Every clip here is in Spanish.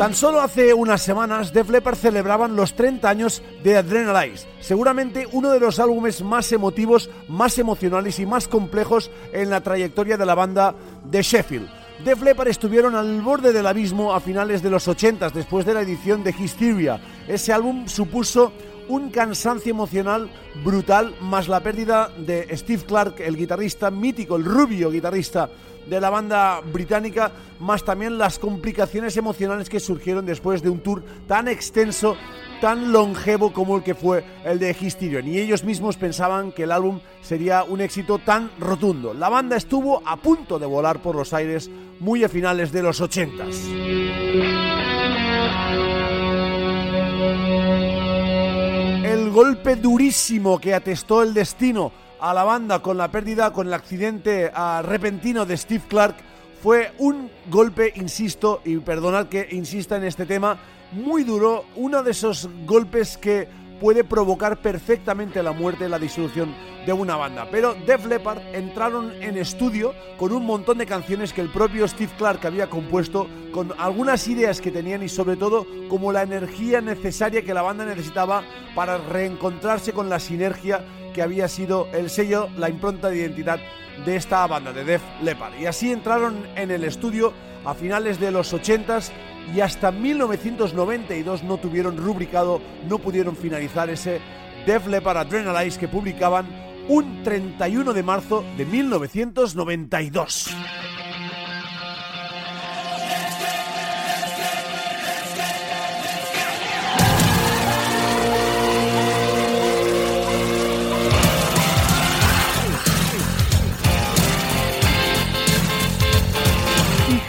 Tan solo hace unas semanas, Def Leppard celebraban los 30 años de Adrenalize, seguramente uno de los álbumes más emotivos, más emocionales y más complejos en la trayectoria de la banda de Sheffield. Def Leppard estuvieron al borde del abismo a finales de los 80 después de la edición de Hysteria. Ese álbum supuso un cansancio emocional brutal, más la pérdida de Steve Clark, el guitarrista mítico, el rubio guitarrista de la banda británica, más también las complicaciones emocionales que surgieron después de un tour tan extenso, tan longevo como el que fue el de Hysterion. Y ellos mismos pensaban que el álbum sería un éxito tan rotundo. La banda estuvo a punto de volar por los aires muy a finales de los 80 Golpe durísimo que atestó el destino a la banda con la pérdida, con el accidente ah, repentino de Steve Clark, fue un golpe, insisto, y perdonad que insista en este tema, muy duro, uno de esos golpes que puede provocar perfectamente la muerte, la disolución de una banda. Pero Def Leppard entraron en estudio con un montón de canciones que el propio Steve Clark había compuesto, con algunas ideas que tenían y sobre todo como la energía necesaria que la banda necesitaba para reencontrarse con la sinergia que había sido el sello, la impronta de identidad de esta banda, de Def Leppard. Y así entraron en el estudio a finales de los 80s y hasta 1992 no tuvieron rubricado, no pudieron finalizar ese Def Leppard Adrenalize que publicaban un 31 de marzo de 1992.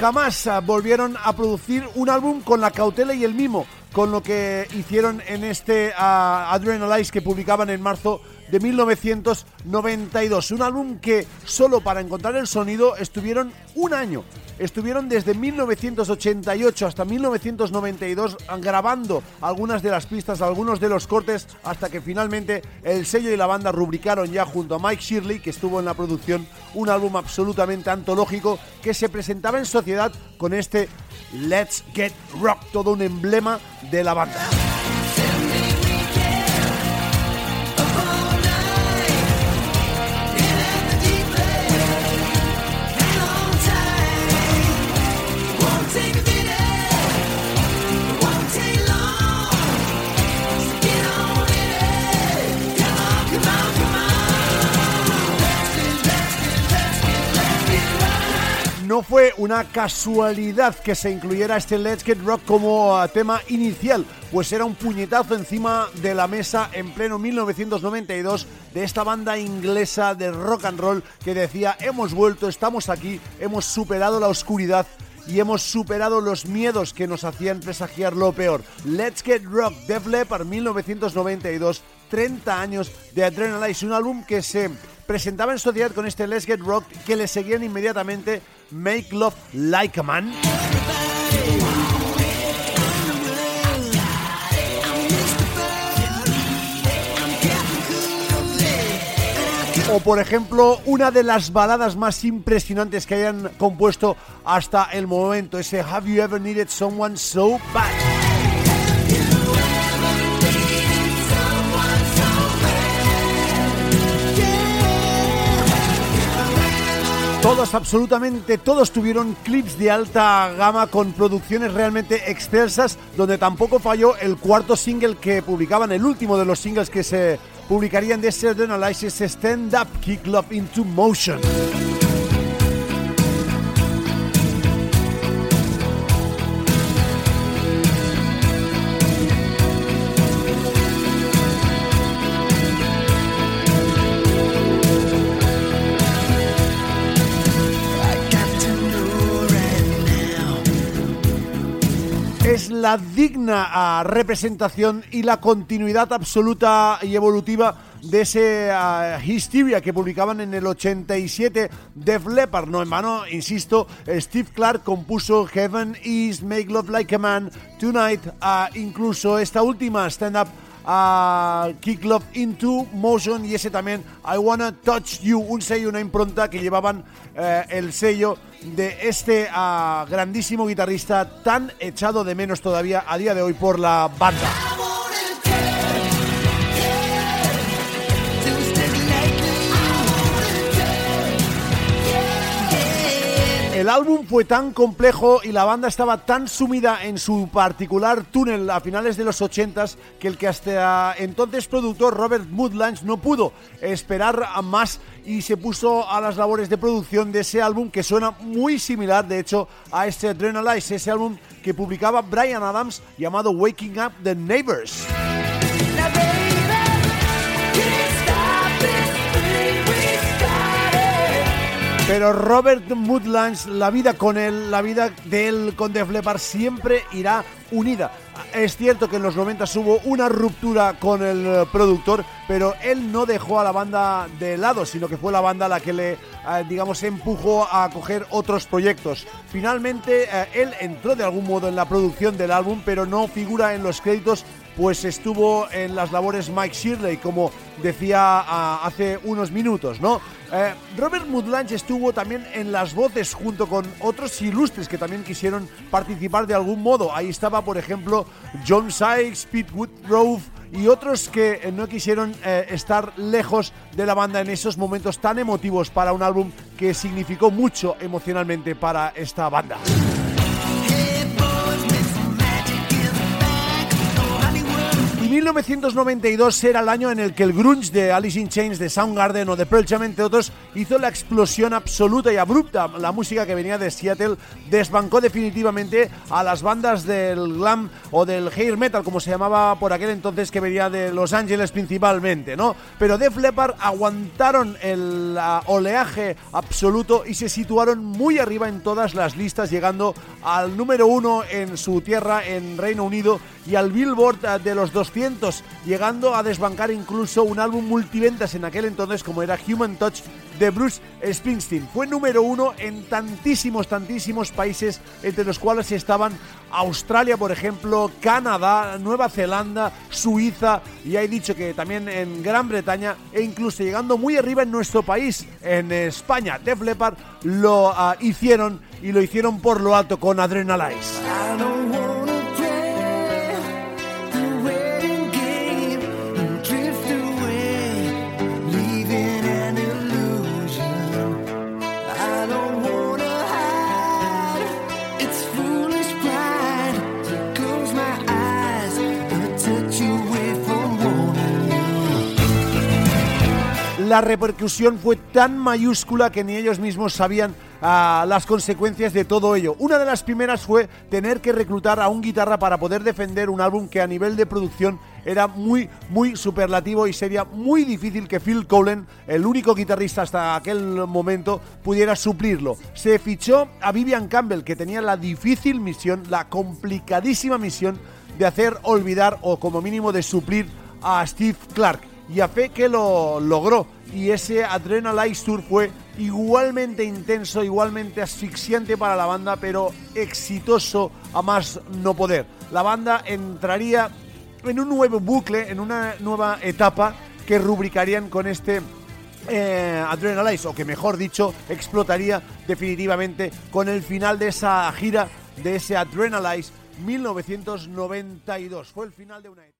Jamás ah, volvieron a producir un álbum con la cautela y el mimo, con lo que hicieron en este uh, Adrenalize que publicaban en marzo de 1992. Un álbum que solo para encontrar el sonido estuvieron un año estuvieron desde 1988 hasta 1992 grabando algunas de las pistas, algunos de los cortes, hasta que finalmente el sello y la banda rubricaron ya junto a Mike Shirley, que estuvo en la producción, un álbum absolutamente antológico que se presentaba en sociedad con este Let's Get Rock, todo un emblema de la banda. Fue una casualidad que se incluyera este Let's Get Rock como uh, tema inicial, pues era un puñetazo encima de la mesa en pleno 1992 de esta banda inglesa de rock and roll que decía hemos vuelto, estamos aquí, hemos superado la oscuridad y hemos superado los miedos que nos hacían presagiar lo peor. Let's Get Rock, Def Leppard 1992, 30 años de Adrenalize, un álbum que se presentaba en sociedad con este Let's Get Rock que le seguían inmediatamente Make Love Like a Man. O por ejemplo, una de las baladas más impresionantes que hayan compuesto hasta el momento, ese Have You Ever Needed Someone So Bad? Todos, absolutamente todos tuvieron clips de alta gama con producciones realmente excelsas, donde tampoco falló el cuarto single que publicaban, el último de los singles que se publicarían de ese Analysis Stand Up Kick Love Into Motion. La digna ah, representación y la continuidad absoluta y evolutiva de ese uh, Hysteria que publicaban en el 87 Def Leppard. No en vano, insisto, Steve Clark compuso Heaven is Make Love Like a Man, Tonight, uh, incluso esta última stand-up a Kick Love Into Motion y ese también I Wanna Touch You, un sello, una impronta que llevaban eh, el sello de este ah, grandísimo guitarrista tan echado de menos todavía a día de hoy por la banda. Álbum fue tan complejo y la banda estaba tan sumida en su particular túnel a finales de los 80s que el que hasta entonces productor Robert Woodlands no pudo esperar más y se puso a las labores de producción de ese álbum que suena muy similar de hecho a este Adrenalize, ese álbum que publicaba Brian Adams llamado Waking Up the Neighbors. Pero Robert Woodlands, la vida con él, la vida de él con Def Leppard siempre irá unida. Es cierto que en los 90 hubo una ruptura con el eh, productor, pero él no dejó a la banda de lado, sino que fue la banda la que le, eh, digamos, empujó a coger otros proyectos. Finalmente, eh, él entró de algún modo en la producción del álbum, pero no figura en los créditos pues estuvo en las labores Mike Shirley, como decía hace unos minutos, ¿no? Eh, Robert Mudlange estuvo también en las voces junto con otros ilustres que también quisieron participar de algún modo. Ahí estaba, por ejemplo, John Sykes, Pete Woodrow y otros que no quisieron eh, estar lejos de la banda en esos momentos tan emotivos para un álbum que significó mucho emocionalmente para esta banda. 1992 era el año en el que el grunge de Alice in Chains, de Soundgarden o de Pearl Jam, entre otros, hizo la explosión absoluta y abrupta. La música que venía de Seattle desbancó definitivamente a las bandas del glam o del hair metal, como se llamaba por aquel entonces, que venía de Los Ángeles principalmente, ¿no? Pero Def Leppard aguantaron el oleaje absoluto y se situaron muy arriba en todas las listas, llegando al número uno en su tierra, en Reino Unido, y al Billboard eh, de los 200, llegando a desbancar incluso un álbum multiventas en aquel entonces como era Human Touch de Bruce Springsteen. Fue número uno en tantísimos, tantísimos países, entre los cuales estaban Australia, por ejemplo, Canadá, Nueva Zelanda, Suiza, y he dicho que también en Gran Bretaña, e incluso llegando muy arriba en nuestro país, en España. Def Leppard lo ah, hicieron y lo hicieron por lo alto con Adrenalize. La repercusión fue tan mayúscula que ni ellos mismos sabían ah, las consecuencias de todo ello. Una de las primeras fue tener que reclutar a un guitarra para poder defender un álbum que a nivel de producción era muy, muy superlativo y sería muy difícil que Phil Collen, el único guitarrista hasta aquel momento, pudiera suplirlo. Se fichó a Vivian Campbell, que tenía la difícil misión, la complicadísima misión de hacer olvidar o como mínimo de suplir a Steve Clark. Y a fe que lo logró y ese Adrenalize Tour fue igualmente intenso, igualmente asfixiante para la banda, pero exitoso a más no poder. La banda entraría en un nuevo bucle, en una nueva etapa que rubricarían con este eh, Adrenalize, o que mejor dicho, explotaría definitivamente con el final de esa gira de ese Adrenalize 1992. Fue el final de una etapa.